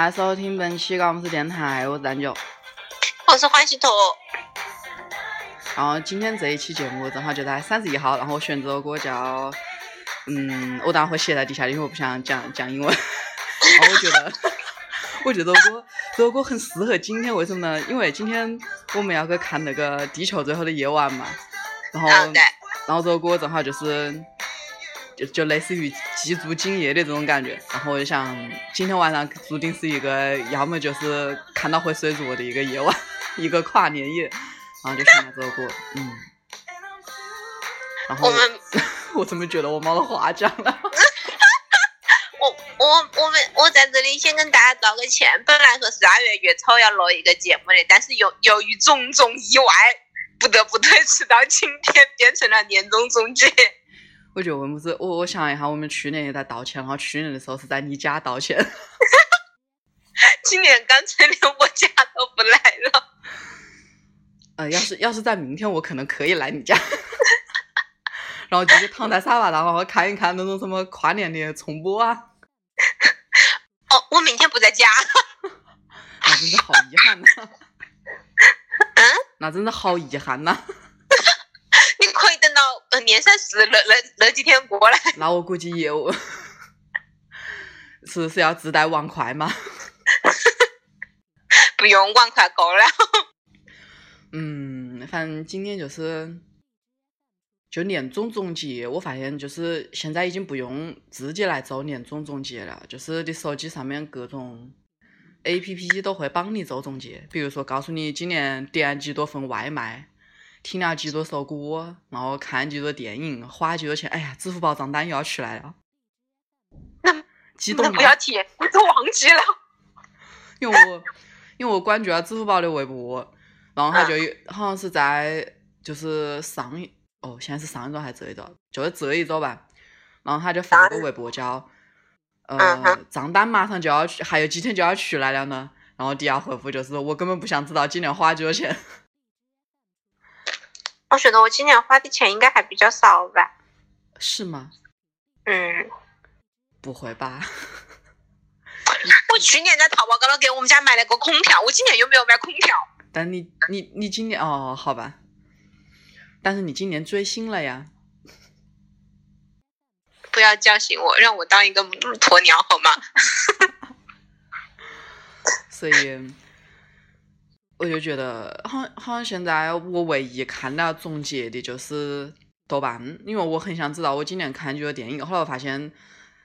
迎大家收听本期高姆斯电台，我是蛋九。我是欢喜坨。然后今天这一期节目正好就在三十一号，然后我选这首歌叫，嗯，我当然会写在底下，因为我不想讲讲英文。然后我觉得，我觉得这首歌这首歌很适合今天，为什么呢？因为今天我们要去看那个《地球最后的夜晚》嘛。然后，然后这首歌正好就是，就就类似于祭祖敬业的这种感觉。然后我就想，今天晚上注定是一个要么就是看到会睡着的一个夜晚，一个跨年夜。然后就选了这首歌，嗯。然后我们 我怎么觉得我冒了花奖了？我我我们我在这里先跟大家道个歉，本来说十二月月初要录一个节目的，但是由由于种种意外，不得不推迟到今天，变成了年终总结。我觉得我们是，我我想一下，我们去年也在道歉，然后去年的时候是在你家道歉。今年干脆连我家都不来了。呃，要是要是在明天，我可能可以来你家，然后就是躺在沙发上，然后看一看那种什么跨年的重播啊，哦，我明天不在家。那真是好遗憾呐、嗯，那真是好遗憾呐、你到呃年三十那那那几天过来。那我估计也有，是是要自带碗筷吗？不用，碗筷够了。嗯，反正今天就是就年终总结，我发现就是现在已经不用自己来做年终总结了，就是你手机上面各种 A P P 都会帮你做总结，比如说告诉你今年点几多份外卖，听了几多首歌，然后看几多电影，花几多钱，哎呀，支付宝账单又要出来了，那激动那不？要提，我都忘记了。因为我因为我关注了支付宝的微博，然后他就有 好像是在就是上一哦，现在是上一周还是这一周？就是这一周吧。然后他就发了个微博叫嗯呃账单马上就要去，还有几天就要出来了呢。然后底下回复就是我根本不想知道今年花几多钱。我觉得我今年花的钱应该还比较少吧。是吗？嗯，不会吧？我去年在淘宝高头给我们家买了个空调，我今年又没有买空调？但你你你今年哦，好吧。但是你今年追星了呀？不要叫醒我，让我当一个鸵鸟好吗？所以我就觉得，好像好像现在我唯一看了总结的就是豆瓣，因为我很想知道我今年看几个电影，后来我发现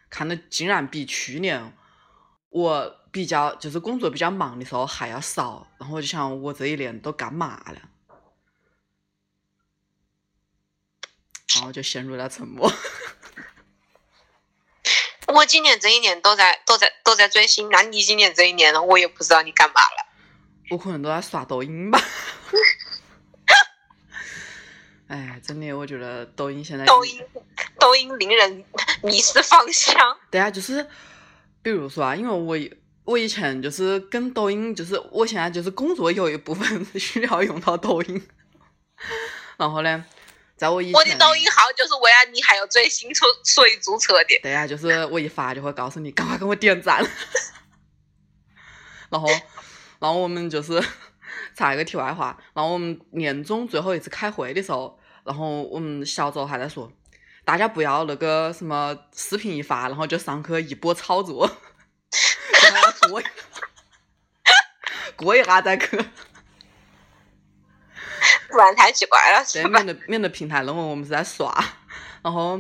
看的竟然比去年我比较就是工作比较忙的时候还要少，然后我就想我这一年都干嘛了，然后就陷入了沉默。我今年这一年都在都在都在追星，那你今年这一年呢？我也不知道你干嘛了。我可能都在刷抖音吧。哎，真的，我觉得抖音现在抖音抖音令人迷失方向。对啊，就是比如说啊，因为我以我以前就是跟抖音，就是我现在就是工作有一部分是 需要用到抖音，然后呢，在我以前我的抖音号就是为了你还有追星所所以注册的。对啊、就是我一发就会告诉你，赶快给我点赞。然后，然后我们就是 插一个题外话，然后我们年终最后一次开会的时候，然后我们小周还在说，大家不要那个什么视频一发，然后就上去一波操作，然后要过一 过一下再去，不然太奇怪了，是对，吧？免得免得平台认为我们是在耍。然后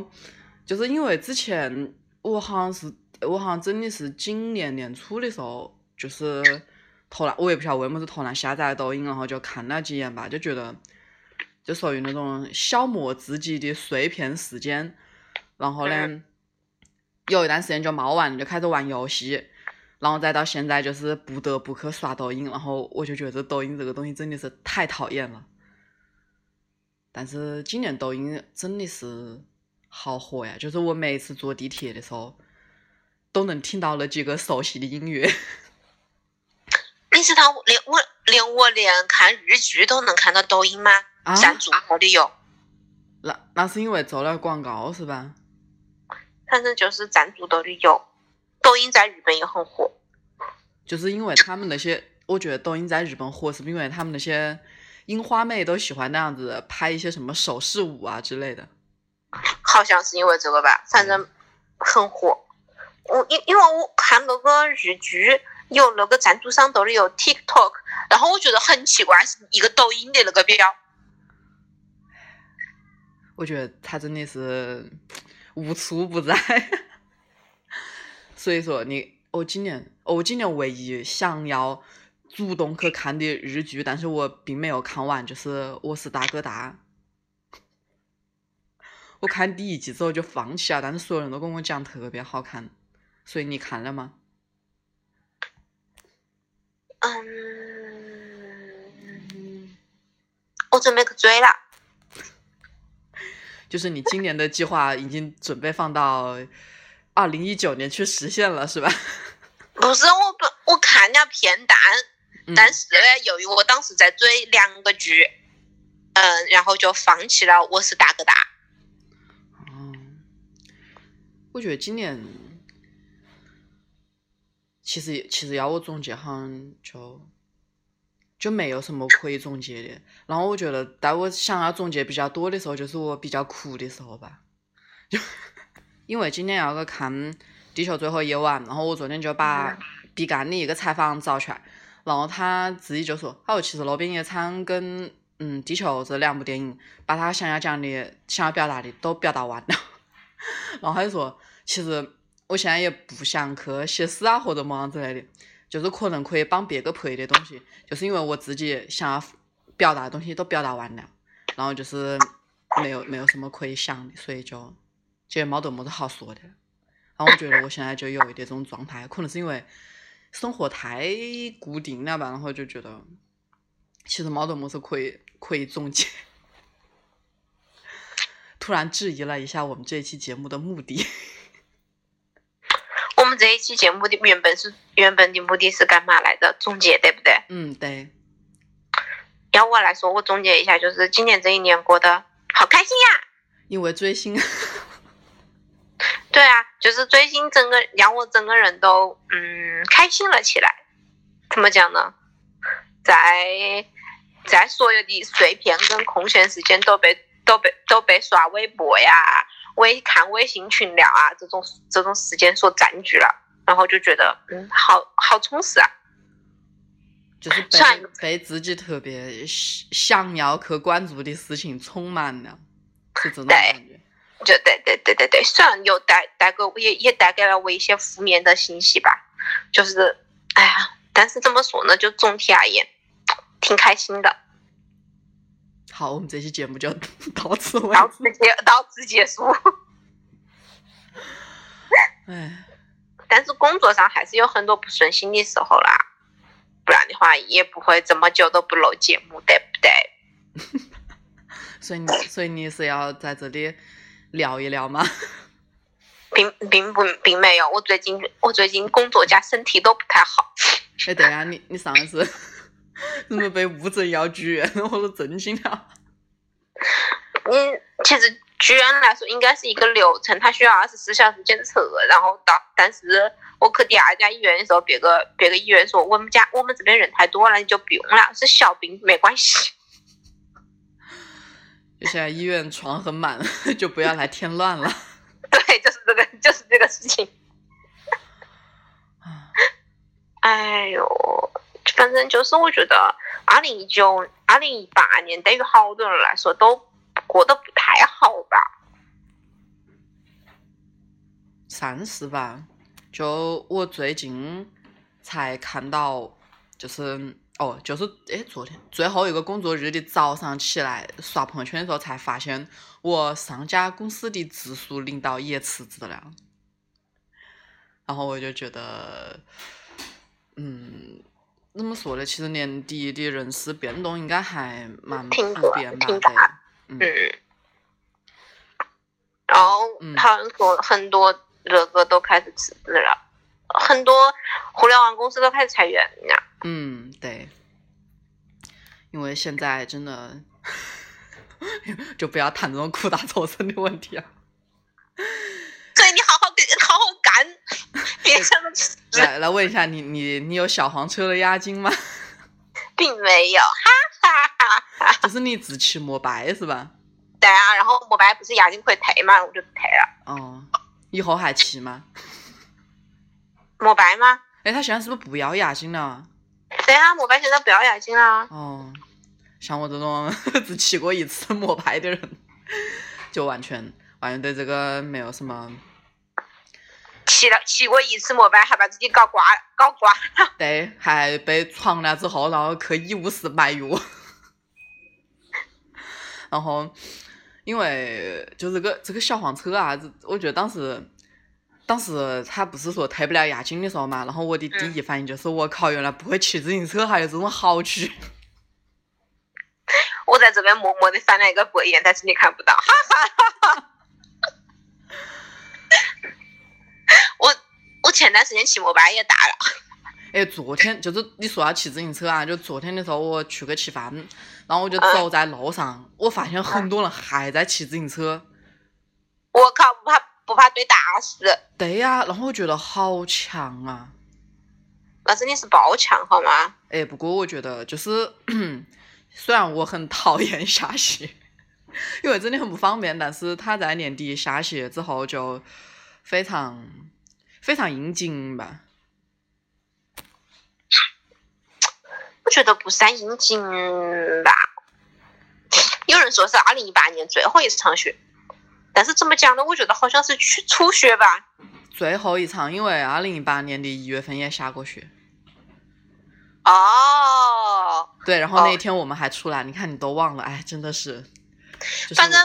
就是因为之前我好像是我好像真的是今年年初的时候，就是突然我也不晓得为么子突然下载了抖音，然后就看了几眼吧，就觉得就属于那种消磨自己的碎片时间。然后呢，嗯有一段时间就猫完了，就开始玩游戏。然后再到现在，就是不得不去刷抖音，然后我就觉得抖音这个东西真的是太讨厌了。但是今年抖音真的是好火呀！就是我每一次坐地铁的时候，都能听到那几个熟悉的音乐。你知道连我连我连看日剧都能看到抖音吗？啊赞助我的有，那那是因为做了广告是吧？反正就是赞助到的有。抖音在日本也很火，就是因为他们那些，我觉得抖音在日本火，是不是因为他们那些樱花妹都喜欢那样子拍一些什么手势舞啊之类的？好像是因为这个吧，反正很火。我因因为我看那个日剧，有那个赞助商都里有 TikTok，然后我觉得很奇怪，是一个抖音的那个标。我觉得他真的是无处不在，所以说你我今年我今年唯一想要主动去看的日剧，但是我并没有看完，就是《我是大哥大》。我看第一集之后就放弃了，但是所有人都跟我讲特别好看，所以你看了吗？嗯，我准备去追了。就是你今年的计划已经准备放到二零一九年去实现了，是吧？不是，我不我看了片段，但是呢，由于我当时在追两个剧，嗯，然后就放弃了《我是大哥大》。哦，我觉得今年其实其实要我总结，好像就。就没有什么可以总结的。然后我觉得，在我想要总结比较多的时候，就是我比较苦的时候吧。就因为今天要去看《地球最后一晚》，然后我昨天就把毕赣的一个采访找出来，然后他自己就说：“他说其实《罗宾夜场》跟嗯《地球》这两部电影，把他想要讲的、想要表达的都表达完了。”然后他就说：“其实我现在也不想去写诗啊，或者么样之类的。”就是可能可以帮别个配的东西，就是因为我自己想要表达的东西都表达完了，然后就是没有没有什么可以想的，所以就觉得没得么子好说的。然后我觉得我现在就有一点这种状态，可能是因为生活太固定了吧，然后就觉得其实没得么子可以可以总结。突然质疑了一下我们这一期节目的目的。这一期节目的原本是原本的目的是干嘛来着？总结对不对？嗯，对。要我来说，我总结一下，就是今年这一年过得好开心呀！因为追星。对啊，就是追星，整个让我整个人都嗯开心了起来。怎么讲呢？在在所有的碎片跟空闲时间都被都被都被刷微博呀。微看微信群聊啊，这种这种时间所占据了，然后就觉得嗯，好好充实啊，就是被被自己特别想要去关注的事情充满了，是这种感觉。就对对对对对，虽然有带带给也也带给了我一些负面的信息吧，就是哎呀，但是怎么说呢？就总体而言，挺开心的。好，我们这期节目就 到此为到此结到此结束。哎，但是工作上还是有很多不顺心的时候啦，不然的话也不会这么久都不录节目，对不对？所以你所以你是要在这里聊一聊吗？并并不并没有，我最近我最近工作加身体都不太好。哎，对啊，你你上一次。怎么被误诊要住院？我都震惊了。嗯，其实住院来说应该是一个流程，它需要二十四小时检测，然后到。但是我去第二家医院的时候，别个别个医院说我们家我们这边人太多了，你就不用了，是小病没关系。就现在医院床很满，就不要来添乱了。对，就是这个，就是这个事情。哎呦。反正就是，我觉得二零一九、二零一八年对于好多人来说都过得不太好吧。算是吧，就我最近才看到，就是哦，就是哎，昨天最后一个工作日的早上起来刷朋友圈的时候，才发现我上家公司的直属领导也辞职了，然后我就觉得，嗯。怎么说呢？其实年底的人事变动应该还蛮普遍吧？嗯。然后好像说很多那个都开始辞职了，很多互联网公司都开始裁员了。嗯，对。因为现在真的，就不要谈这种苦大仇深的问题啊。来来问一下你你你有小黄车的押金吗？并没有，哈哈哈哈。就是你只骑摩拜是吧？对啊，然后摩拜不是押金可以退嘛，我就退了。哦，以后还骑吗？摩拜吗？哎，他现在是不是不要押金了？对啊，摩拜现在不要押金了。哦，像我这种只骑过一次摩拜的人，就完全完全对这个没有什么。骑了骑过一次摩拜，还把自己搞挂搞挂了。对，还被闯了之后，然后去医务室买药。然后，因为就这个这个小黄车啊，我觉得当时当时他不是说退不了押金的时候嘛，然后我的第一反应就是我靠，原来不会骑自行车还有这种好处。我在这边默默的翻了一个白眼，但是你看不到。哈哈哈哈我我前段时间骑摩拜也打了。哎，昨天就是你说要骑自行车啊，就昨天的时候我去个吃饭，然后我就走在路上，我发现很多人还在骑自行车。我靠，不怕不怕被打死？对呀，然后我觉得好强啊。那真的是爆强好吗？哎，不过我觉得就是，虽然我很讨厌下雪，因为真的很不方便，但是他在年底下雪之后就非常非常应景吧。我觉得不算应景吧。有人说是二零一八年最后一场雪，但是怎么讲呢？我觉得好像是去初雪吧。最后一场，因为二零一八年的一月份也下过雪。哦。对，然后那一天我们还出来，你看你都忘了，哎，真的是。反正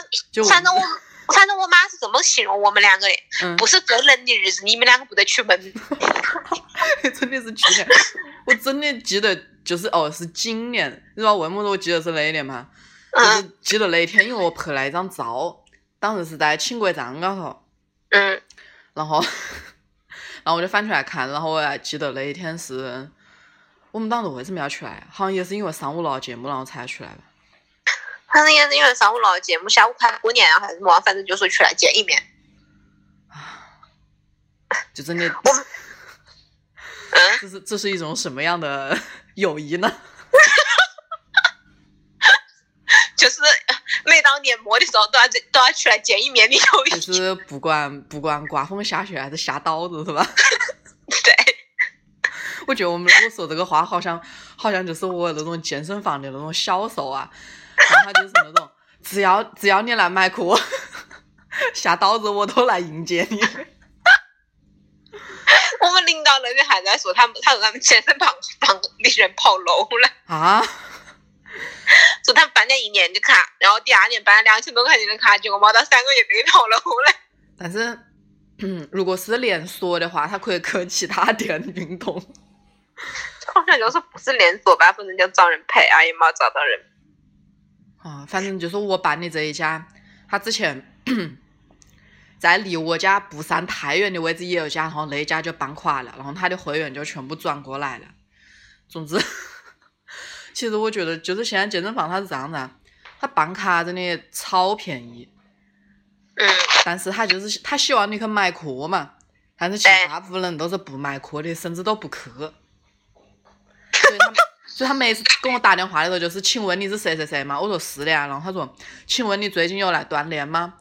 反正我反正我妈是这么形容我们两个的，不是最冷的日子，你们两个不得出门。真的是去年，我真的记得。就是哦，是今年，你知道为么子我记得是那一年吗？就是记得那一天，因为我拍了一张照，当时是在请国章高头。嗯。然后，然后我就翻出来看，然后我还记得那一天是，我们当时为什么要出来？好像也是因为上午录节目，然后才出来的。反正也是因为上午录节目，下午快过年了还是么？反正就说出来见一面。就真的。我。这是这是一种什么样的？友谊呢？就是每到年末的时候，都要都要出来见一面的友谊。就是不管不管刮风下雪还是下刀子，是吧？对。我觉得我们我说这个话，好像好像就是我那种健身房的那种销售啊，然后就是那种只要只要你来买课，下刀子我都来迎接你。我们领导那天还在说，他们他说他们健身房房的人跑路了啊！说他们办了一年的卡，然后第二年办了两千多块钱的卡，结果没到三个月就跑路了。但是，嗯，如果是连锁的话，他可以去其他店运动。好像就是不是连锁吧，反正就找人陪啊，也没找到人。啊，反正就是我办的这一家，他之前。在离我家不算太远的位置也有家，然后那家就办垮了，然后他的会员就全部转过来了。总之，其实我觉得就是现在健身房它是这样子，他办卡真的超便宜。嗯。但是他就是他希望你去买课嘛，但是其实大部分人都是不买课的，甚至都不去。所以他，所以他每次给我打电话的时候就是，请问你是谁谁谁吗？我说是的呀，然后他说，请问你最近有来锻炼吗？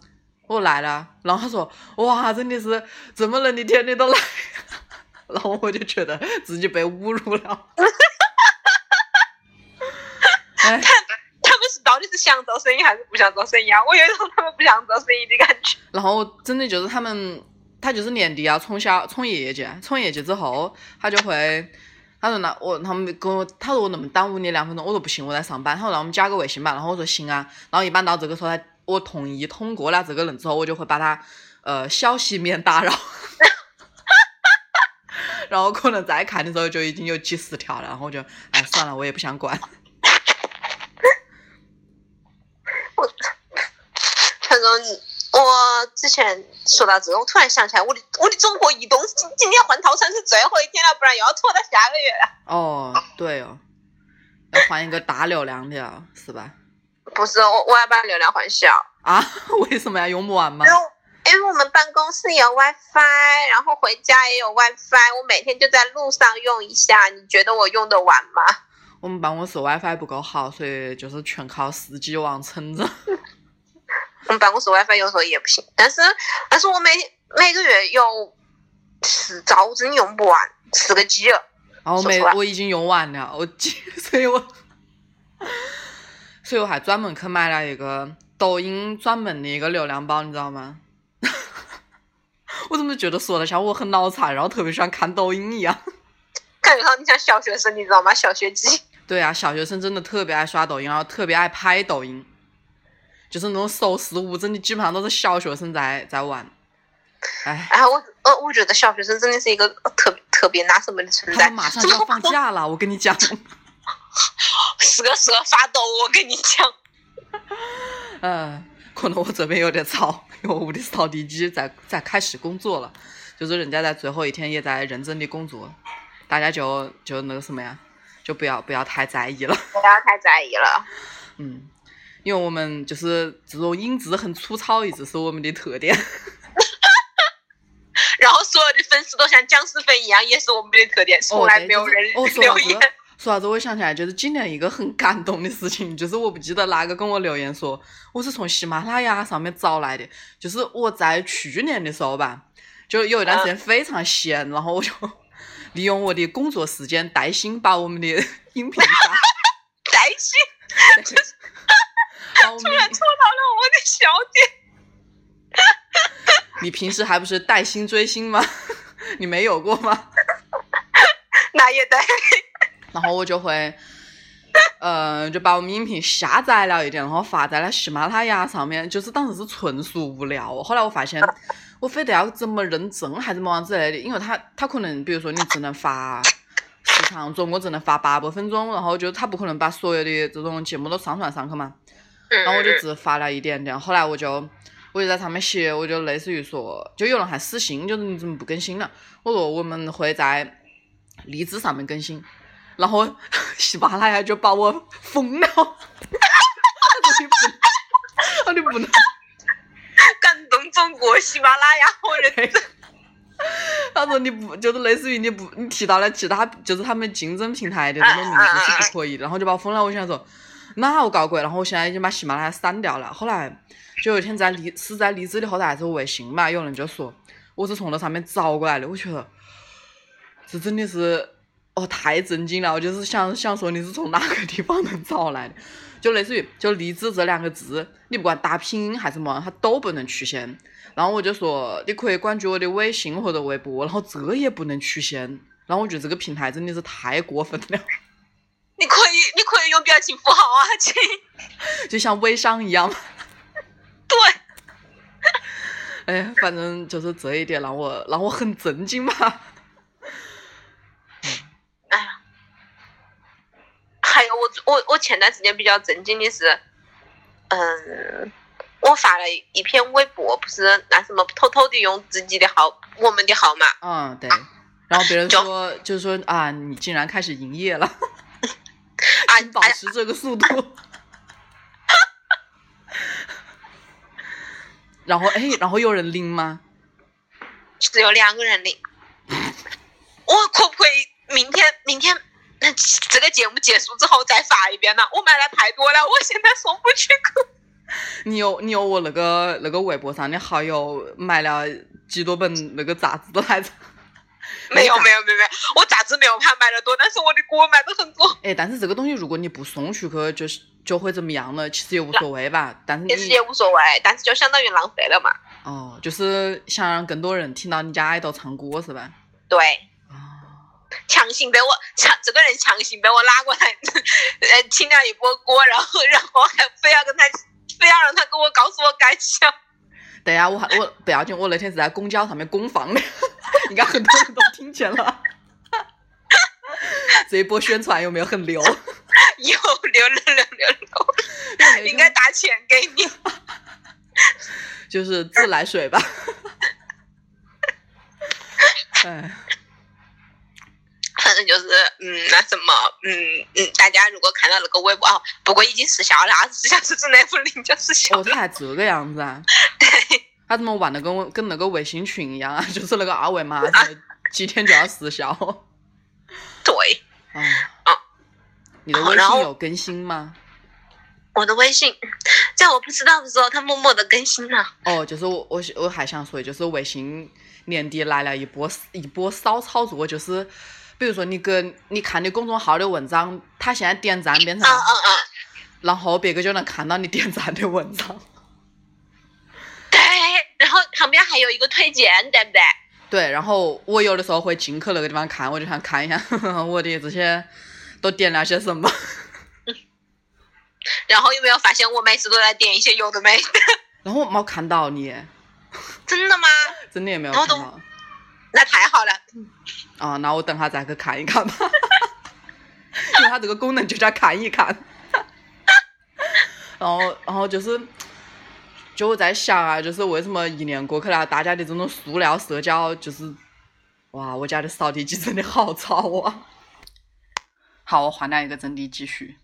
我说来了，然后他说：“哇，真的是这么冷的天你都来。”然后我就觉得自己被侮辱了。他他们是到底是想做生意还是不想做生意啊？我有一种他们不想做生意的感觉。然后真的就是他们，他就是年底要冲销冲业绩，冲业绩之后他就会，他说那我他们跟我他说我能不能耽误你两分钟？我说不行，我在上班。他说让我们加个微信吧。然后我说行啊。然后一般到这个时候他。我同意通过了这个人之后，我就会把他呃消息免打扰，然后可能再看的时候就已经有几十条了，然后我就哎算了，我也不想管。我 反正我之前说到这个，我突然想起来，我的我的中国移动今今天换套餐是最后一天了，不然又要拖到下个月了。哦，对哦，要换一个大流量的，是吧？不是我，我要把流量换小啊？为什么要用不完吗？因为因为我们办公室有 WiFi，然后回家也有 WiFi，我每天就在路上用一下。你觉得我用得完吗？我们办公室 WiFi 不够好，所以就是全靠四 G 网撑着。我们办公室 WiFi 有时候也不行，但是但是我每每个月有十兆，我真用不完，十个 G。然后没，我已经用完了，我 所以我所以我还专门去买了一个抖音专门的一个流量包，你知道吗？我怎么觉得说的像我很脑残，然后特别喜欢看抖音一样？感觉到你像小学生，你知道吗？小学鸡。对啊，小学生真的特别爱刷抖音，然后特别爱拍抖音，就是那种手势物，真的基本上都是小学生在在玩。哎，哎，我呃，我觉得小学生真的是一个特特别那什么的存在他们。马上就要放假了，我跟你讲。是个蛇发抖，我跟你讲。嗯，可能我这边有点吵，因为我屋里扫地机在在开始工作了，就是人家在最后一天也在认真的工作，大家就就那个什么呀，就不要不要太在意了。不要太在意了。嗯，因为我们就是这种音质很粗糙，一直是我们的特点。然后所有的粉丝都像僵尸粉一样，也是我们的特点，从来没有人留言。说到这，我想起来，就是今年一个很感动的事情，就是我不记得哪个跟我留言说，我是从喜马拉雅上面找来的，就是我在去年的时候吧，就有一段时间非常闲，然后我就 利用我的工作时间带薪把我们的 音频发，带薪，突然戳到了我的笑点。你平时还不是带薪追星吗？你没有过吗？那也对。然后我就会，呃，就把我们音频下载了一点，然后发在了喜马拉雅上面。就是当时是纯属无聊，后来我发现，我非得要怎么认证还是么样之类的，因为他他可能比如说你只能发时长总共只能发八百分钟，然后就他不可能把所有的这种节目都上传上去嘛。然然后我就只发了一点点，后来我就我就在上面写，我就类似于说，就有人还私信，就是你怎么不更新了？我说我们会在荔枝上面更新，然后 喜马拉雅就把我封了，他说你不能，他说你不能，感动中国喜马拉雅好人。他说你不就是类似于你不你提到了其他就是他们竞争平台的那种名字是不可以的，然后就把我封了。我想说那好搞鬼，然后我现在已经把喜马拉雅删掉了。后来就有一天在荔是在荔枝的后台还是微信嘛，有人就说我是从那上面找过来的，我觉得这真的是哦太震惊了，我就是想想说你是从哪个地方能找来的，就类似于就荔枝这两个字，你不管打拼音还是什么，它都不能出现。然后我就说你可以关注我的微信或者微博，然后这也不能取现。然后我觉得这个平台真的是太过分了，你可以，表情符号啊，亲。就像微商一样。对，哎，反正就是这一点让我让我很震惊吧。哎呀，还有我我我前段时间比较震惊的是，嗯，我发了一篇微博，不是那什么偷偷的用自己的号，我们的号码，嗯，对。然后别人说，就是说啊，你竟然开始营业了，啊，请保哎持这个速度。然后哎，然后有人领吗？只有两个人领。我可不可以明天明天那这个节目结束之后再发一遍呢？我买了太多了，我现在送不去口。你有你有我那个那个微博上的好友买了几多本那个杂志的来着？没有没有没有没有，我杂志没有他买的多，但是我的歌买的很多。哎，但是这个东西如果你不送出去，就是就会怎么样呢？其实也无所谓吧。但是其实也无所谓，但是就相当于浪费了嘛。哦，就是想让更多人听到你家爱豆唱歌是吧？对，哦，强行被我强这个人强行被我拉过来，呃，听了一波歌，然后然后还非要跟他，非要让他跟我告诉我感想。对呀、我还我不要紧，我那天是在公交上面公放的，应该很多人都听见了。这一波宣传有没有很牛？有六六六六六，应该打钱给你。就是自来水吧。哎，反正就是，嗯，那什么，嗯嗯，大家如果看到那个微博哦，不过已经失效了，二十四小时之内不领就失效哦，了。他还这个样子啊？对，他怎么玩的跟跟那个微信群一样啊？就是那个二维码才几天就要失效。对，啊啊，你的微信有更新吗？我的微信在我不知道的时候，它默默的更新了。哦，就是我我我还想说，就是微信年底来了一波一波骚操作，就是比如说你跟你看的公众号的文章，它现在点赞变成嗯，嗯嗯，然后别个就能看到你点赞的文章。对。然后旁边还有一个推荐，对不对？对，然后我有的时候会进去那个地方看，我就想看一下 我的这些都点了些什么。然后有没有发现我每次都在点一些有的没的？然后我没看到你，真的吗？真的也没有看到。那太好了。啊，那我等下再去看一看吧，因为它这个功能就叫看一看。然后，然后就是，就我在想啊，就是为什么一年过去了，大家的这种塑料社交，就是，哇，我家的扫地机真的好吵啊！好，我换了一个阵地继续。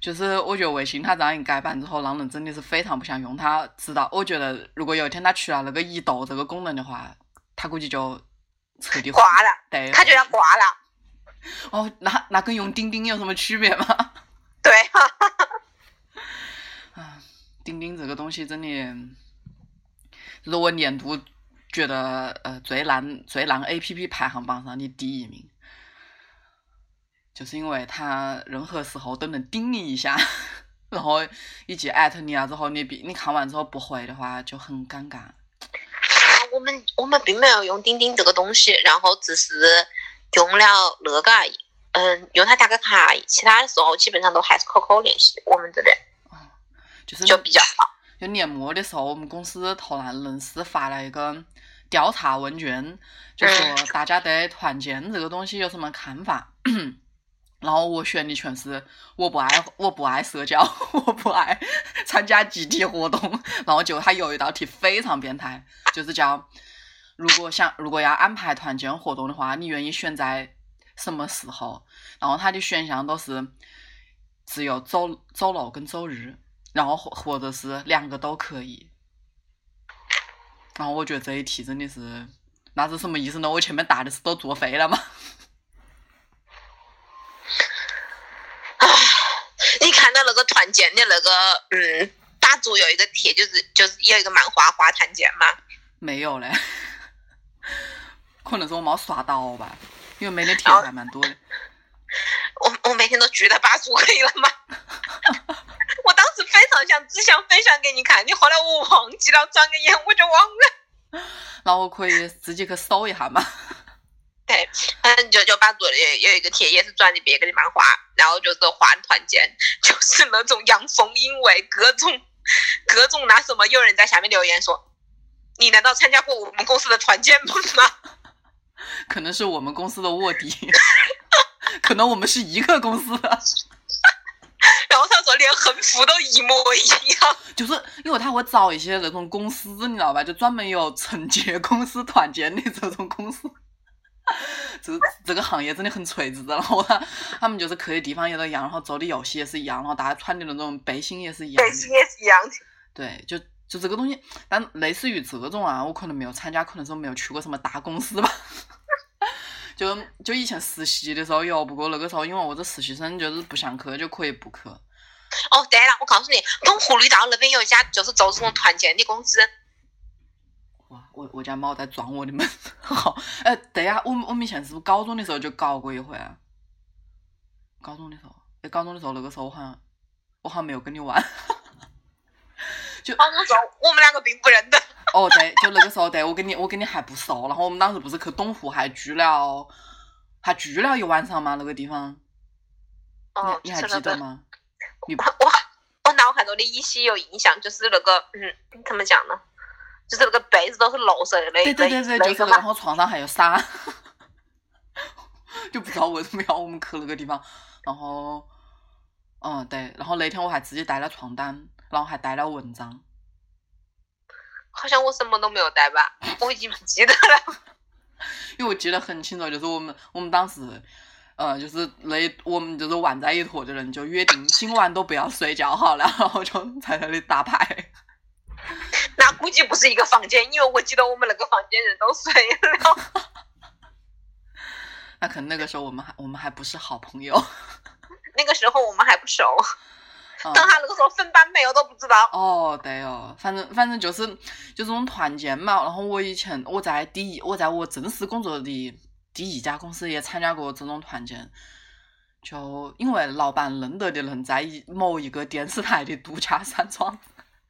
就是我觉得微信它这样一改版之后，让人真的是非常不想用它。直到我觉得，如果有一天它去了那个移动这个功能的话，它估计就彻底挂了，对，它就要挂了。哦，那那跟用钉钉有什么区别吗？对，啊，钉钉这个东西真的，就是我年度觉得呃最烂最烂 A P P 排行榜上的第一名，就是因为它任何时候都能顶你一下，然后以及艾特你了之后，你比你看完之后不回的话就很尴尬。我们我们并没有用钉钉这个东西，然后只是用了那个而已。嗯，用它打个卡而已，其他的时候基本上都还是 QQ 联系。我们这边就是就比较好。就年末的时候，我们公司投篮人事发了一个调查问卷，就说大家对团建这个东西有什么看法。然后我选的全是我不爱我不爱社交，我不爱参加集体活动。然后就他有一道题非常变态，就是叫如果想如果要安排团建活动的话，你愿意选在什么时候？然后它的选项都是只有周周六跟周日，然后或或者是两个都可以。然后我觉得这一题真的是，那是什么意思呢？我前面答的是都作废了吗？你看到那个团建的那个，嗯，大组有一个帖，就是就是有一个漫画画团建吗。没有嘞，可能是我没刷到吧，因为每天帖然后还蛮多的。我我每天都聚了八组，可以了吗？我当时非常想只想分享给你看，你后来我忘记了，转个眼我就忘了。那我可以自己去搜一下嘛。对，嗯，九九八组有有一个贴也是转的别个的漫画，然后就是画团建，就是那种阳奉阴违，各种各种拿什么，有人在下面留言说：“你难道参加过我们公司的团建吗？” 可能是我们公司的卧底，可能我们是一个公司的，然后他说连横幅都一模一样。就是因为他会找一些那种公司，你知道吧？就专门有承接公司团建的这种公司。这这个行业真的很垂直的，然后他他们就是去的地方也都一样，然后做的游戏也是一样，然后大家穿的那种背心也是一样的。背心也是一样的。对，就就这个东西，但类似于这种啊，我可能没有参加，可能是我没有去过什么大公司吧。就就以前实习的时候有，不过那个时候因为我这实习生就是不想去就可以不去。哦，对了，我告诉你，东湖绿道那边有一家就是做这种团建的公司。哇，我我家猫在撞我的门。好，哎，对呀、我们我们以前是不是高中的时候就搞过一回啊？高中的时候，哎，高中的时候那个时候我好像我好像没有跟你玩。就高中时候我们两个并不认得。哦，对，就那个时候，对我跟你我跟你还不熟，然后我们当时不是去东湖还聚了，还聚了一晚上吗？那个地方，哦，你你还记得吗？你我我我脑海中的依稀有印象，就是那个嗯，怎么讲呢？就是那个被子都是绿色的那对对对对，就是然后床上还有沙，就不知道为什么要我们去那个地方，然后，嗯对，然后那天我还自己带了床单，然后还带了蚊帐，好像我什么都没有带吧，我已经不记得了。因为我记得很清楚，就是我们我们当时，呃，就是那我们就是玩在一坨的人就约定今晚都不要睡觉好了，然后就在那里打牌。那 那估计不是一个房间，因为我记得我们那个房间人都睡了。那可能那个时候我们还我们还不是好朋友。那个时候我们还不熟，嗯等他那个时候分班没有都不知道。哦，对哦，反正反正就是就这种团建嘛。然后我以前我在第一，我在我正式工作的第一家公司也参加过这种团建，就因为老板认得的人在一某一个电视台的度假山庄，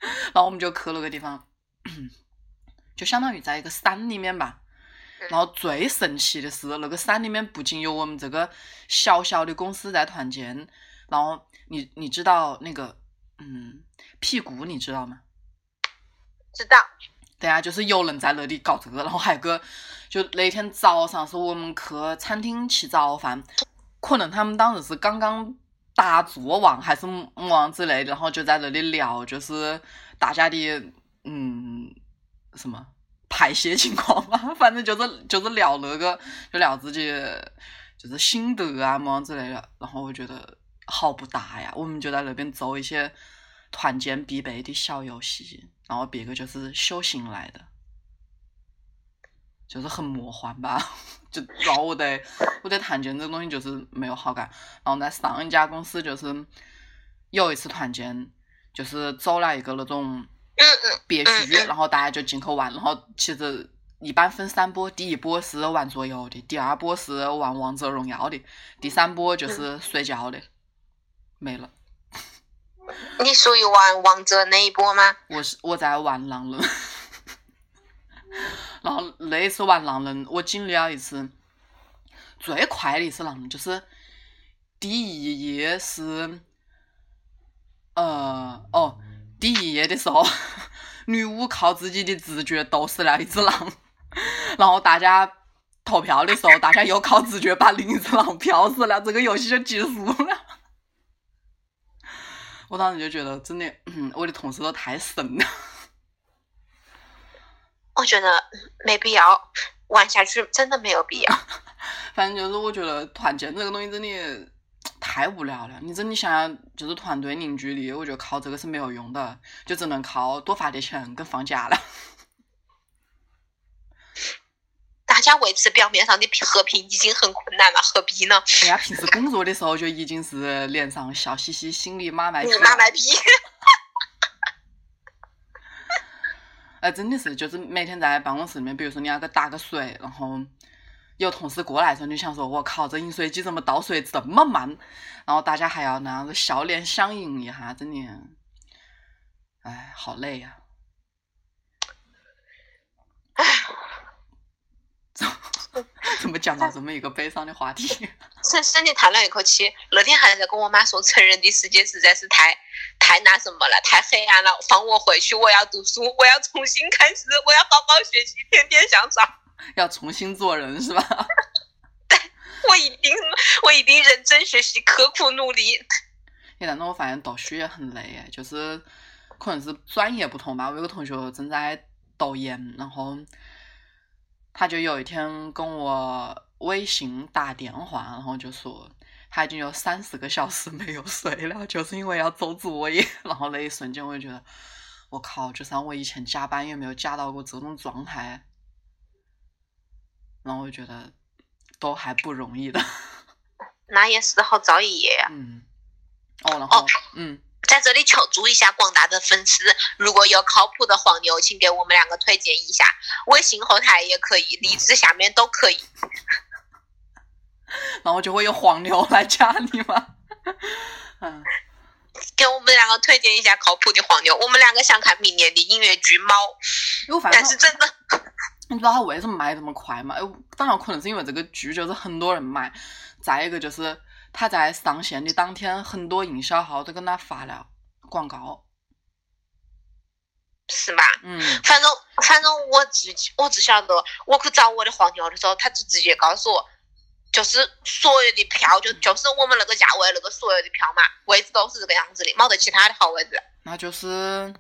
然后我们就去那个地方，就相当于在一个山里面吧。然后最神奇的是，那个山里面不仅有我们这个小小的公司在团建，然后你你知道那个嗯屁股你知道吗？知道，对啊，就是有人在那里搞这个，然后还有个就那天早上是我们去餐厅吃早饭，可能他们当时是刚刚打坐王还是么王之类的，然后就在那里聊，就是大家的嗯什么。排泄情况嘛，反正就是就是聊那个，就聊自己就是心得啊么之类的。然后我觉得好不搭呀，我们就在那边做一些团建必备的小游戏，然后别个就是修行来的，就是很魔幻吧。就然后我对我对团建这个东西就是没有好感。然后在上一家公司就是有一次团建，就是走了一个那种。别墅，然后大家就进去玩，然后其实一般分三波，第一波是玩桌游的，第二波是玩王者荣耀的，第三波就是睡觉的，没了。你属于玩王者那一波吗？我是我在玩狼人，然后那一次玩狼人，我经历了一次最快的一次狼人，就是第一页是，呃，哦。第一页的时候，女巫靠自己的直觉斗死了一只狼，然后大家投票的时候，大家又靠直觉把另一只狼票死了，这个游戏就结束了。我当时就觉得，真的，我的同事都太神了。我觉得没必要玩下去，真的没有必要。反正就是，我觉得团建这个东西真的。太无聊了，你真的想要就是团队凝聚力，我觉得靠这个是没有用的，就只能靠多发点钱跟放假了。大家维持表面上的和平已经很困难了，何必呢？人家平时工作的时候就已经是脸上笑嘻嘻，心里骂卖皮。马卖皮。哎，真的是，就是每天在办公室里面，比如说你要个打个水，然后。有同事过来的时候，你想说：“我靠，这饮水机怎么倒水这么慢？”然后大家还要那样子笑脸相迎一下，真的，哎，好累呀！哎，怎 怎么讲到这么一个悲伤的话题？深深的叹了一口气。那天还在跟我妈说：“成人的世界实在是太太那什么了，太黑暗了，放我回去，我要读书，我要重新开始，我要好好学习，天天向上。”要重新做人是吧？对 我一定，我一定认真学习，刻苦努力。哎，但是我发现读书也很累哎，就是可能是专业不同吧。我有个同学正在读研，然后他就有一天跟我微信打电话，然后就说他已经有三四个小时没有睡了，就是因为要做作业。然后那一瞬间，我就觉得，我靠，就算我以前加班也没有加到过这种状态。然后我觉得都还不容易的，那也是好造诣呀。嗯，哦，然后嗯，在这里求助一下广大的粉丝，如果有靠谱的黄牛，请给我们两个推荐一下，微信后台也可以，荔枝下面都可以。然后就会有黄牛来加你吗？嗯，给我们两个推荐一下靠谱的黄牛，我们两个想看明年的音乐剧《猫》，但是真的。你知道他为什么卖这么快吗？当然可能是因为这个剧就是很多人买，再一个就是他在上线的当天，很多营销号都跟他发了广告，是吧？嗯，反正反正我只我只晓得，我去找我的黄牛的时候，他就直接告诉我，就是所有的票就就是我们那个价位那个所有的票嘛，位置都是这个样子的，没得其他的好位置。那就是，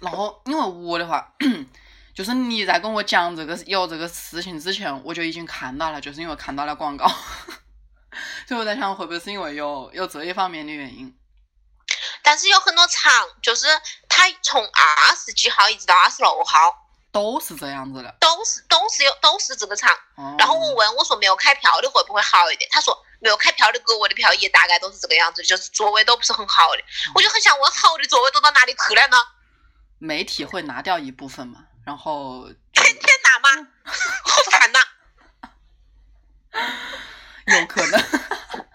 然后因为我的话。就是你在跟我讲这个有这个事情之前，我就已经看到了，就是因为看到了广告，所以我在想会不会是因为有有这一方面的原因。但是有很多场，就是他。他从二十几号一直到二十六号都是这样子的。都是都是有都是这个场。哦然后我问我说没有开票的会不会好一点？他说没有开票的给我的票也大概都是这个样子，就是座位都不是很好的。我就很想问，好的座位都到哪里去了呢？媒体会拿掉一部分嘛，然后天天拿吗？好烦呐、有可能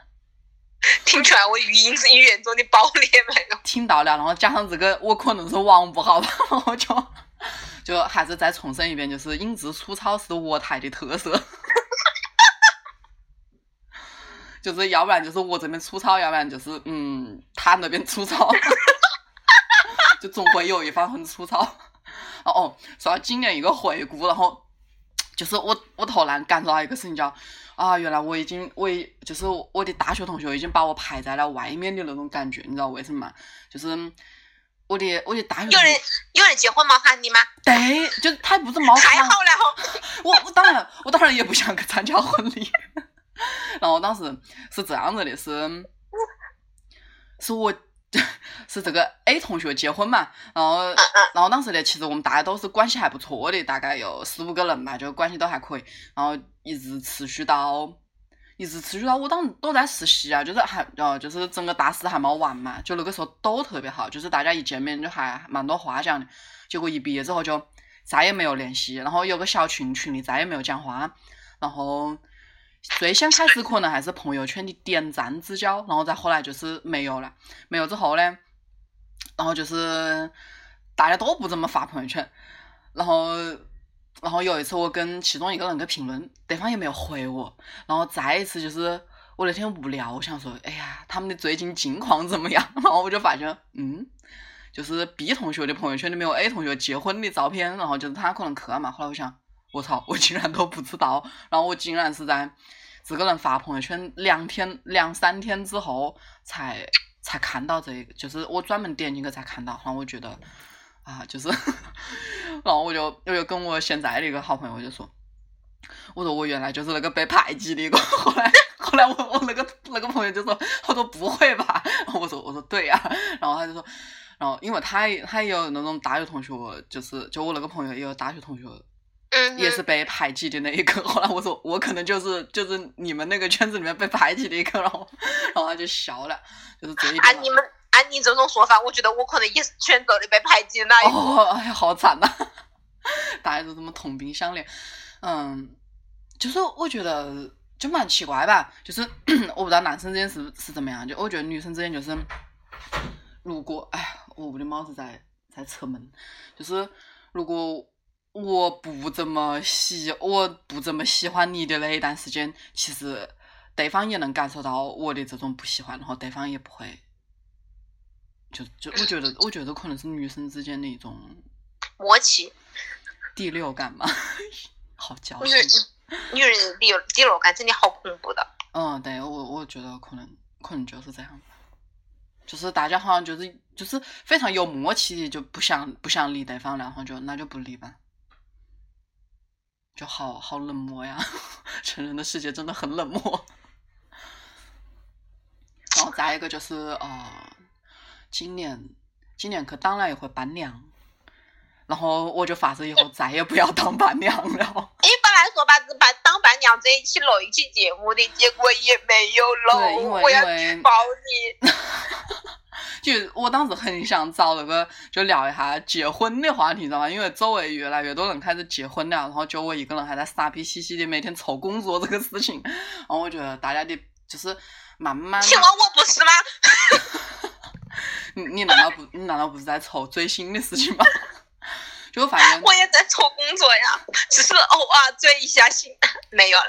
听出来我语音是语言中的爆裂没有？听到了，然后加上这个我可能是网不好吧，然后就就还是再重申一遍，就是影子粗糙是我台的特色。就是要不然就是我这边粗糙，要不然就是嗯他那边粗糙，就总会有一方很粗糙。哦哦，说到今年一个回顾，然后就是我我突然感受到一个事情叫啊，原来我已经我已就是我的大学同学已经把我排在了外面的那种感觉，你知道为什么吗？就是我的我的大有人，有人结婚吗喊你吗？对，就是他不是毛喊太好了哈！我我当然我当然也不想去参加婚礼，然后当时是这样子的，是是我 是这个 A 同学结婚嘛，然后然后当时呢，其实我们大家都是关系还不错的，大概有四五个人吧，就关系都还可以，然后一直持续到。一直持续到我当时都在实习啊，就是还呃，就是整个大四还没完嘛，就那个时候都特别好，就是大家一见面就还蛮多话讲的。结果一毕业之后就再也没有联系，然后有个小群群里再也没有讲话，然后最先开始可能还是朋友圈的点赞之交，然后再后来就是没有了，没有之后呢，然后就是大家都不怎么发朋友圈，然后。然后有一次我跟其中一个人去评论，对方也没有回我。然后再一次就是我那天无聊，我想说，哎呀，他们的最近近况怎么样？然后我就发现，嗯，就是 B 同学的朋友圈里面有 A 同学结婚的照片，然后就是他可能去了嘛。后来我想，我操，我竟然都不知道。然后我竟然是在这个人发朋友圈两天、两三天之后才才看到这个，就是我专门点进去才看到。然后我觉得。啊，就是，然后我就我就跟我现在的一个好朋友我就说，我说我原来就是那个被排挤的一个，后来后来我我那个那个朋友就说，他说不会吧，然后我说我说对呀、然后他就说，然后因为他也他也有那种大学同学，就是就我那个朋友也有大学同学，嗯，也是被排挤的那一个。后来我说我可能就是就是你们那个圈子里面被排挤的一个，然后然后他就笑了，就是这一点嘛。按你们按你这种说法，我觉得我可能也是选择的被排挤那一个。哦，哎呀，好惨呐、大家都这么同病相怜。嗯，就是我觉得就蛮奇怪吧，就是 我不知道男生之间是是怎么样，就我觉得女生之间就是，如果哎呀，我的猫是在在侧门，就是如果我不怎么喜，我不怎么喜欢你的那一段时间，其实对方也能感受到我的这种不喜欢，然后对方也不会。就就我觉得，我觉得可能是女生之间的一种默契，第六感吧，好矫情。女人的第第六感真的好恐怖的。嗯，对我我觉得可能可能就是这样吧，就是大家好像就是就是非常有默契的，就不想不想理对方，然后就那就不理吧，就好好冷漠呀，成人的世界真的很冷漠。然后再一个就是呃，今年今年可当了一回伴娘，然后我就发誓以后再也不要当伴娘了。你本来说把这把当伴娘这一期录一期节目的，结果也没有录，我要举报你。就我当时很想找那个，就聊一下结婚的话题，你知道吗？因为周围越来越多人开始结婚了，然后就我一个人还在傻逼兮兮的每天愁工作这个事情，然后我觉得大家的就是慢慢，请问我不是吗？你你难道不你难道不是在愁追星的事情吗？就我发现，我也在愁工作呀，只是偶尔追一下星，没有啦。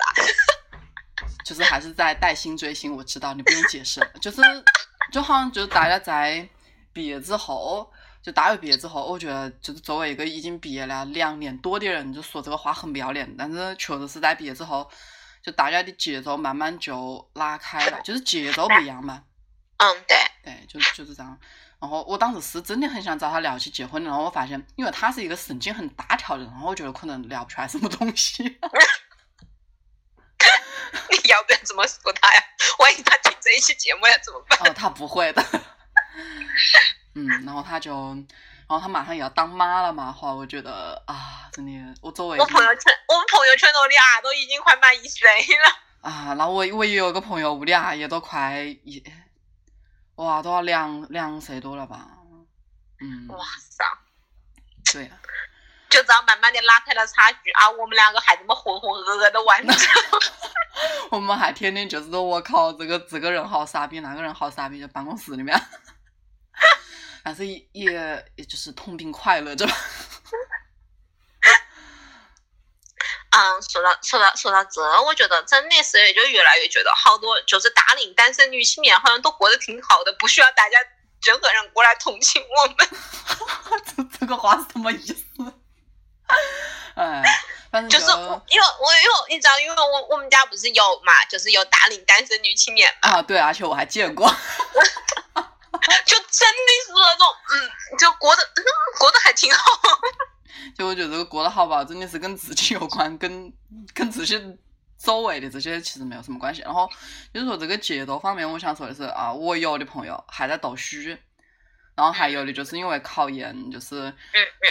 就是还是在带薪追星，我知道你不用解释，就是就好像就是大家在毕业之后，就大学毕业之后，我觉得就是作为一个已经毕业了两年多的人，就说这个话很不要脸，但是确实是在毕业之后，就大家的节奏慢慢就拉开了，就是节奏不一样嘛，嗯，对，对，就就是这样。然后我当时是真的很想找他聊起结婚的，然后我发现，因为他是一个神经很大条的人，然后我觉得可能聊不出来什么东西。你要不要这么说他呀？万一他听这一期节目要怎么办？哦，他不会的。嗯，然后他就，然然后他马上也要当妈了嘛，话我觉得啊，真的，我作为我朋友圈，我们朋友圈头的啊，都已经快满一岁了。啊，那我我也有个朋友，屋里啊也都快一，哇，都要两两岁多了吧？嗯，哇塞，对呀、就这样慢慢的拉开了差距啊！我们两个还这么浑浑噩噩的玩着。我们还天天就是说，我靠，这个这个人好傻逼，那个人好傻逼，在办公室里面，但是也也也就是痛并快乐着吧。嗯，说到说到说到这，我觉得真的是就越来越觉得好多就是大龄单身女青年好像都过得挺好的，不需要大家任何人过来同情我们。这 这个话是什么意思？哎，反正就是我因为我因为你知道，因为我我们家不是有嘛，就是有大龄单身女青年嘛，啊，对，而且我还见过。就真的是那种嗯，就过得、嗯、过得还挺好。就我觉得这个过得好不好，真的是跟自己有关，跟跟自己周围的这些其实没有什么关系。然后就是说这个节奏方面，我想说的是啊，我有的朋友还在读书，然后还有的就是因为考研，就是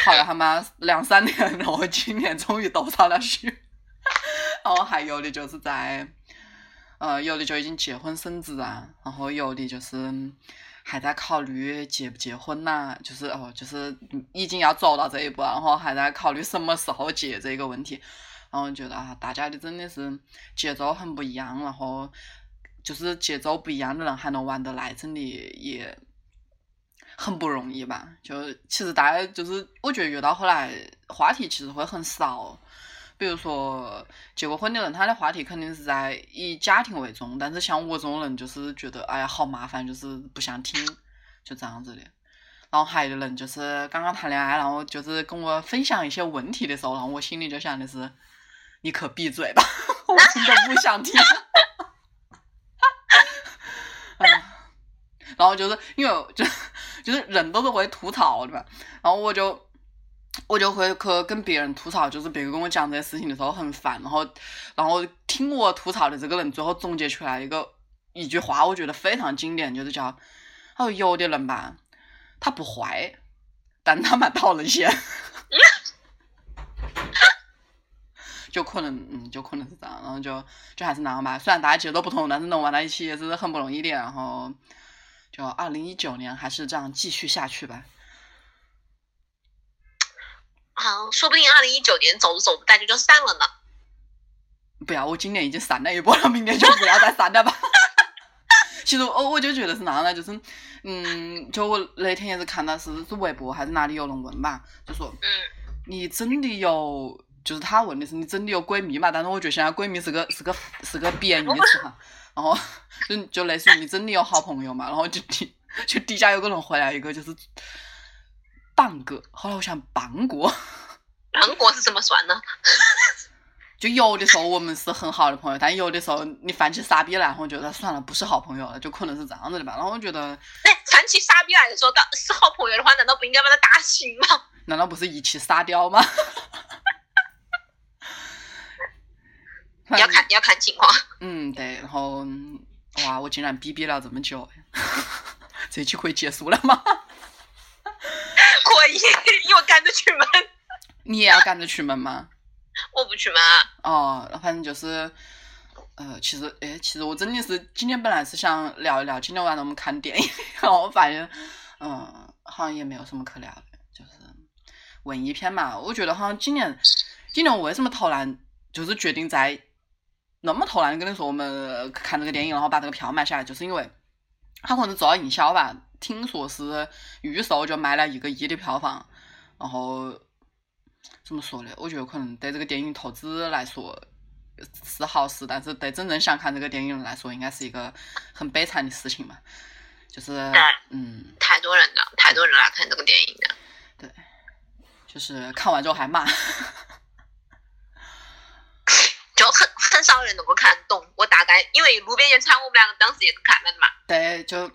考了他妈两三年，然后今年终于读上了书。然后还有的就是在，呃，有的就已经结婚生子啊，然后有的就是还在考虑结不结婚呐、就是哦，就是已经要走到这一步，然后还在考虑什么时候结这个问题。然后觉得啊，大家的真的是节奏很不一样，然后就是节奏不一样的人还能玩得来，真的也很不容易吧。就其实大家就是，我觉得越到后来，话题其实会很少。比如说结过婚的人，他的话题肯定是在以家庭为重，但是像我这种人，就是觉得哎呀好麻烦，就是不想听，就这样子的。然后还有的人就是刚刚谈恋爱，然后就是跟我分享一些问题的时候，然后我心里就想的是，你可闭嘴吧，我真的不想听。哎然后就是因为就 就是人都是会吐槽的嘛，然后我就我就会去跟别人吐槽，就是别个跟我讲这些事情的时候很烦，然后然后听我吐槽的这个人最后总结出来一个一句话，我觉得非常经典，就是叫他说有的人吧，他不坏，但他蛮讨人嫌。就可能，嗯，就可能是这样，然后就就还是那样吧。虽然大家节奏不同，但是能玩在一起也是很不容易的。然后就二零一九年还是这样继续下去吧。啊，说不定二零一九年走着走着大家就散了呢。不要，我今年已经散了一波了，明年就不要再散了吧。其实我我就觉得是那样的，就是嗯，就我那天也是看到是是微博还是哪里有人问吧，就说嗯，你真的有，就是他问的是你真的有闺蜜嘛？但是我觉得现在闺蜜是个是个是个贬义词哈，然后就就类似于你真的有好朋友嘛？然后就底就底下有个人回来一个就是半个，后来我想半个。半个是怎么算呢？就有的时候我们是很好的朋友，但有的时候你犯起傻逼来，然后觉得算了，不是好朋友了，就可能是这样子的吧。然后我觉得，那翻起傻逼来的时候，当是好朋友的话，难道不应该把他打醒吗？难道不是一起傻掉吗？要看要看情况。嗯，对。然后，哇，我竟然逼逼了这么久，这期可以结束了吗？可以，因为赶着出门。你也要赶着出门吗？我不出门啊。哦，反正就是，呃，其实，哎，其实我真的是今天本来是想聊一聊今天晚上我们看电影，然后我发现，嗯，好像也没有什么可聊的，就是文艺片嘛。我觉得好像今年，今年我为什么突然就是决定在那么突然跟你说我们看这个电影，然后把这个票买下来，就是因为它可能做到营销吧，听说是预售就卖了一个亿的票房，然后。怎么说呢？我觉得可能对这个电影投资来说是好事，但是对真正想看这个电影的人来说，应该是一个很悲惨的事情嘛。就是，嗯，太多人了，太多人来看这个电影的。对，就是看完之后还骂，就很很少人能够看懂。我大概因为路边野餐，我们两个当时也是看了的嘛。对，就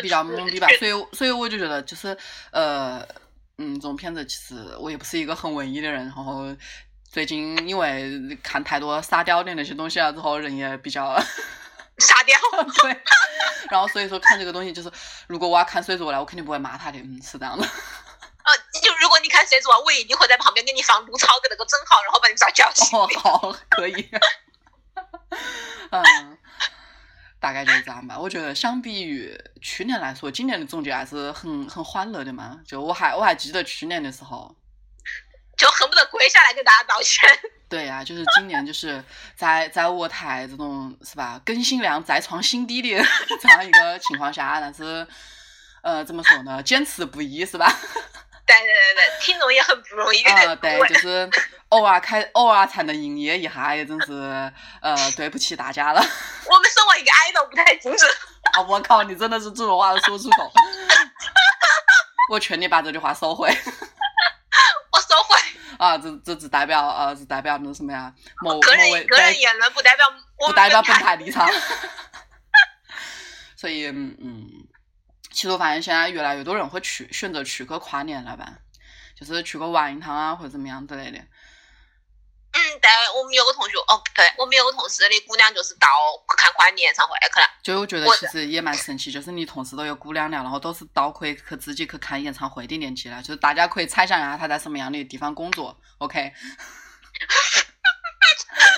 比较懵逼吧。所以，所以我就觉得，就是呃。嗯，这种片子其实我也不是一个很文艺的人，然后最近因为看太多沙雕的那些东西了之后，人也比较 沙雕。对，然后所以说看这个东西就是，如果我要看水着了，我肯定不会骂他的，嗯，是这样的。呃，就如果你看谁做，我一定会在旁边给你放卢超的那个整号，然后把你抓叫醒。哦，好，可以。嗯，大概就是这样吧。我觉得相比于去年来说，今年的总结还是很很欢乐的嘛。就我还我还记得去年的时候，就恨不得跪下来给大家道歉。对呀、就是今年就是在在我台这种是吧更新量再创新低的这样一个情况下，但是呃怎么说呢，坚持不易是吧？对对对对，听众也很不容易。啊，对，就是偶尔开 偶尔才能营业一下，也真是呃对不起大家了。我们身为一个 idol 不太精准。啊！我靠，你真的是这种话都说出口，我劝你把这句话收回我收回啊！这这只代表呃，只代表那什么呀？某个人个人言论，不代表不代表本本台立场。所以嗯，其实我发现现在越来越多人会去选择去个跨年了吧，就是去个玩一趟啊，或者怎么样之类的。嗯，对，我们有个同学，哦，对，我们有个同事的姑娘就是到看跨年演唱会去了。就我觉得其实也蛮神奇，就是你同事都有姑娘了，然后都是到可以去自己去看演唱会的年纪了，就是大家可以猜想一下她在什么样的地方工作。OK，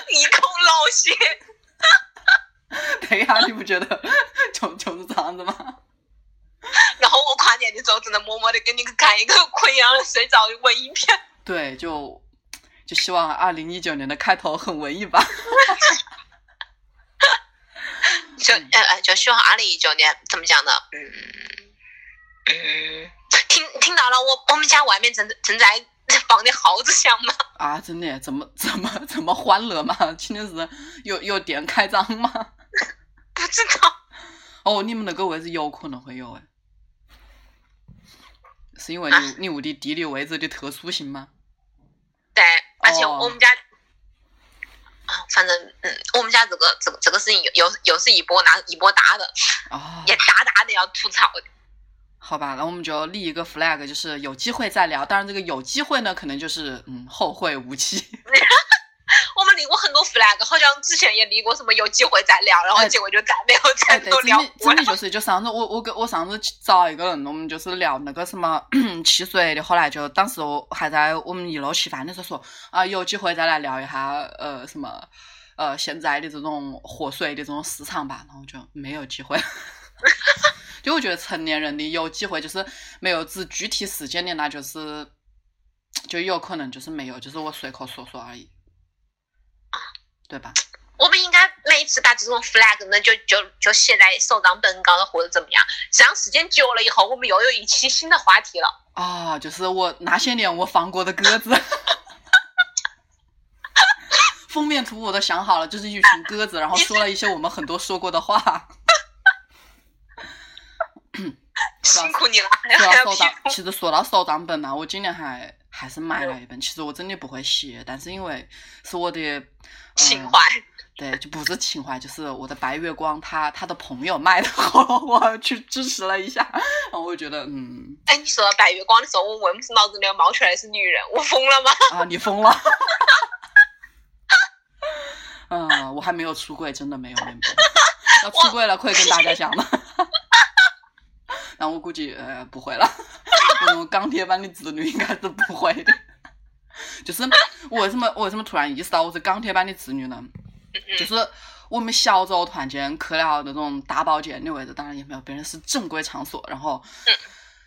一口老血。对呀、你不觉得就就是这样子吗？然后我跨年的时候，只能默默的给你看一个溃疡睡着的文艺片。对，就就希望二零一九年的开头很文艺吧。就哎哎，就希望二零一九年怎么讲呢？嗯嗯，听听到了，我我们家外面正正在放的耗子响吗？啊，真的，怎么怎么怎么欢乐吗？今天是有有店开张吗？不知道。哦，你们那个位置有可能会有哎，是因为你、啊你屋的地理位置的特殊性吗？对，而且哦我们家，啊，反正嗯，我们家这个这个这个事情又又又是一波拿一波大的，哦、也大大的要吐槽的。好吧，那我们就立一个 flag，就是有机会再聊。当然，这个有机会呢，可能就是嗯后会无期。我们立过很多 flag，好像之前也立过什么有机会再聊，然后哎结果就再没有哎，再对，都聊过真的真的。就是，就上次我我跟我上次找一个人，我们就是聊那个什么 汽水的，后来就当时我还在我们一楼吃饭的时候说啊，有机会再来聊一下呃什么呃现在的这种活水的这种市场吧，然后就没有机会。就我觉得成年人的有机会，就是没有指具体时间的，那就是就有可能就是没有，就是我随口说说而已，对吧？我们应该每次把这种 flag 呢，就就就写在手账本上或者怎么样，这样时间久了以后，我们又有一期新的话题了。啊，就是我那些年我放过的鸽子。封面图我都想好了，就是一群鸽子，然后说了一些我们很多说过的话。辛苦你了，说还要批到手账，其实说到手账本嘛，我今年还还是买了一本。其实我真的不会写，但是因为是我的、呃情怀，对，就不是情怀，就是我的白月光他他的朋友卖的，我去支持了一下，然后我觉得嗯哎，你说到白月光的时候，我为什么脑子里面冒出来是女人？我疯了吗？啊，你疯了。嗯，我还没有出柜，真的没有没有。要出柜了，可以跟大家讲了。但我估计呃不会了，这种钢铁般的子女应该是不会的。就是我为什么我为什么突然意识到我是钢铁般的直女呢？就是我们小组团建去了那种大保健的位置，当然也没有别人是正规场所，然后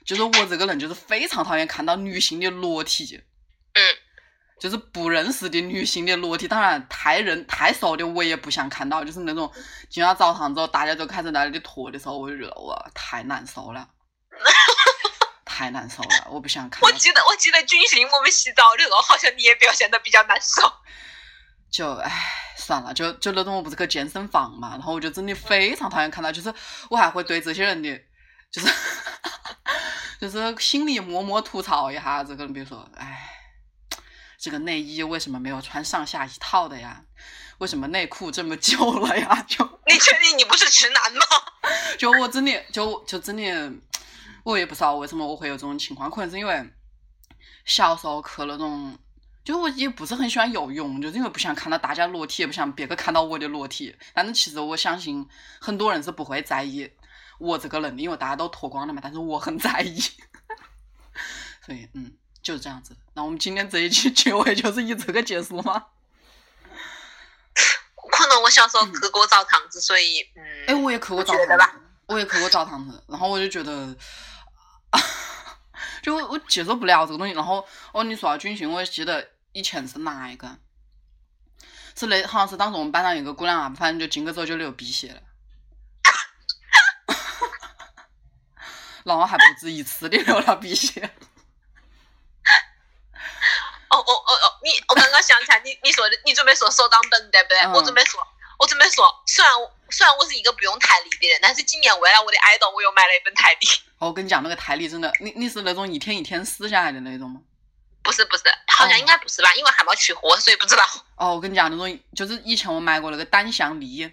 就是我这个人就是非常讨厌看到女性的裸体，嗯，就是不认识的女性的裸体，当然太认太熟的我也不想看到，就是那种进了澡堂之后大家都开始在那里脱的时候，我就觉得哇太难受了，太难受了，我不想看。我记得我记得军训我们洗澡的时候，好像你也表现的比较难受。就唉，算了，就就那种我不是去健身房嘛，然后我就真的非常讨厌看到，就是我还会对这些人的，就是 就是心里默默吐槽一下这个，比如说，唉，这个内衣为什么没有穿上下一套的呀？为什么内裤这么旧了呀？就你确定你不是直男吗？就我真的就就真的，我也不知道为什么我会有这种情况，可能是因为小时候去那种，就我也不是很喜欢游泳，就是因为不想看到大家裸体，也不想别个看到我的裸体。但是其实我相信很多人是不会在意我这个人的，因为大家都脱光了嘛，但是我很在意。所以嗯，就是这样子。那我们今天这一期结尾就是以这个结束吗？可能我小时候去过澡堂子，所以嗯，哎，我也去过澡堂子，我也去过澡堂子，然后我就觉得，就我我接受不了这个东西。然后哦，你说到军训，我也记得以前是哪一个？是那好像是当时我们班上有个姑娘啊，反正就进去之后就流鼻血了，然后还不止一次的流了鼻血。哦哦哦哦，你我刚刚想起来，你你说的，你准备说手账本对不对？嗯我准备说，我准备说，虽然我虽然我是一个不用台历的人，但是今年为了我的爱豆，我又买了一本台历。哦，我跟你讲，那个台历真的，你你是那种一天一天撕下来的那种吗？不是不是，好像应该不是吧？因为还没取货，所以不知道。哦，我跟你讲，那种就是以前我买过那个单向历，嗯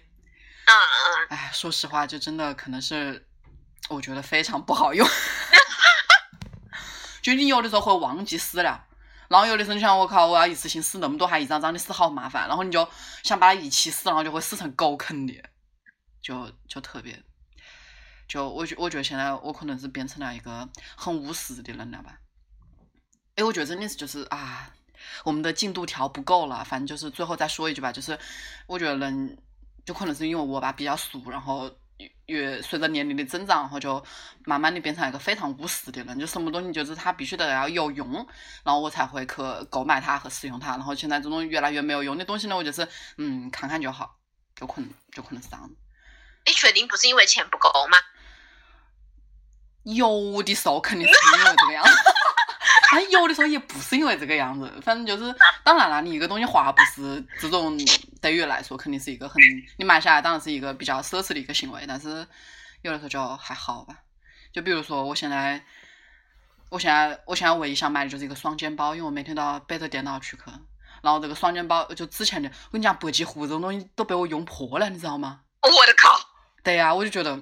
嗯，哎，说实话，就真的可能是我觉得非常不好用。就你有的时候会忘记撕了，然后有的时候你想，我靠，我要一次性撕那么多，还一张张的撕，好麻烦。然后你就想把它一起撕，然后就会撕成狗啃的，就就特别，就我觉我觉得现在我可能是变成了一个很务实的人了吧。哎，我觉得真的是就是啊，我们的进度条不够了。反正就是最后再说一句吧，就是我觉得人就可能是因为我吧比较俗，然后越越随着年龄的增长，然后就慢慢的变成一个非常务实的人，就什么东西就是它必须得要有用，然后我才会去购买它和使用它。然后现在这种越来越没有用的东西呢，我就是嗯看看就好，就可能就可能是这样子。你确定不是因为钱不够吗？有的时候肯定是因为这个样子，但有的时候也不是因为这个样子。反正就是，当然了，你一个东西花不是这种对于来说肯定是一个很你买下来当然是一个比较奢侈的一个行为，但是有的时候就还好吧。就比如说我现在，我现在我现在唯一想买的就是一个双肩包，因为我每天都要背着电脑去去。然后这个双肩包就之前的，我跟你讲，北极狐这种东西都被我用破了，你知道吗？我的靠！对呀、我就觉得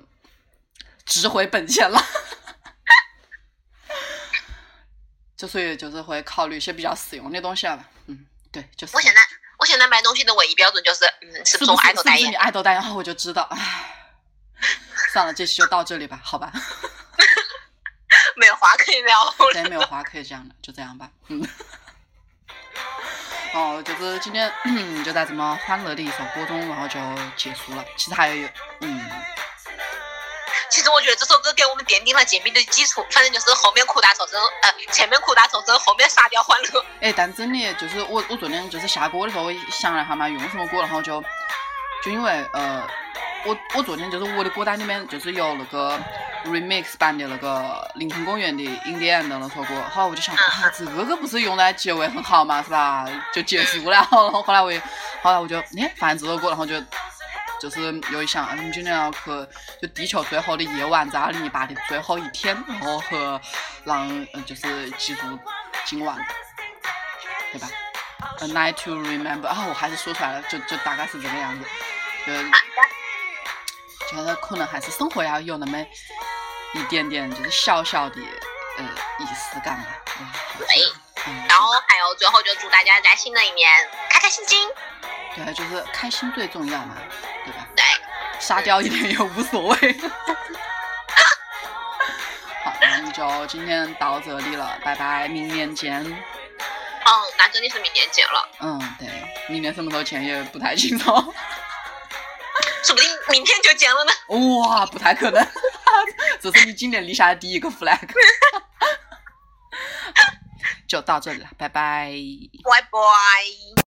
值回本钱了。就所以就是会考虑一些比较实用的东西了吧。嗯，对，就是。我现在我现在买东西的唯一标准就是，嗯，是不是我爱豆代言你？爱豆代言？然后我就知道，唉，算了，这期就到这里吧，好吧，没有话可以聊了。再也没有话可以讲了，就这样吧，嗯。哦，就是今天就在这么欢乐的一首歌中，然后就结束了。其实还有，嗯，其实我觉得这首歌给我们奠定了见面的基础，反正就是后面苦大仇深，呃，前面苦大仇深，后面沙雕欢乐。哎，但真的就是我，我昨天就是下歌的时候，我想了一下嘛，用什么歌，然后就就因为呃，我我昨天就是我的歌单里面就是有那个 remix 版的那个林肯公园的 Indian》的那首歌，后来我就想，这个不是用来结尾很好嘛，是吧？就结束了，然后后来我也，后来我就哎发现这首歌，然后就。就是有一想，嗯，今年要去就地球最后的夜晚，在二零一八的最后一天，然后和让呃就是记住今晚，对吧？A night to remember 啊，我还是说出来了，就就大概是这个样子，就觉得可能还是生活要有那么一点点，就是小小的呃仪式感吧。嗯，对，嗯，然后还有最后就祝大家在新的一年开开心心。对，就是开心最重要嘛，沙雕一点也无所谓。好，那我们就今天到这里了，拜拜，明年见。哦，那真的是明年见了，嗯，对，明年什么时候见也不太清楚。说不定明天就见了呢。哇，不太可能，这是你今年立下的第一个 flag。就到这里了，拜拜。拜拜。